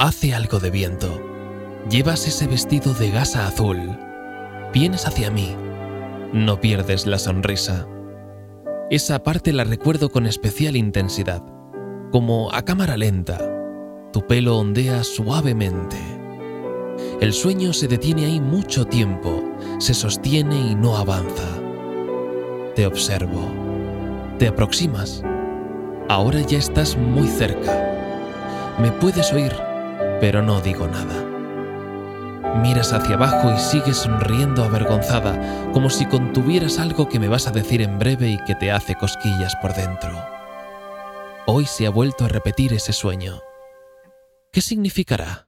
Hace algo de viento. Llevas ese vestido de gasa azul. Vienes hacia mí. No pierdes la sonrisa. Esa parte la recuerdo con especial intensidad, como a cámara lenta. Tu pelo ondea suavemente. El sueño se detiene ahí mucho tiempo, se sostiene y no avanza. Te observo. Te aproximas. Ahora ya estás muy cerca. Me puedes oír, pero no digo nada. Miras hacia abajo y sigues sonriendo avergonzada, como si contuvieras algo que me vas a decir en breve y que te hace cosquillas por dentro. Hoy se ha vuelto a repetir ese sueño. ¿Qué significará?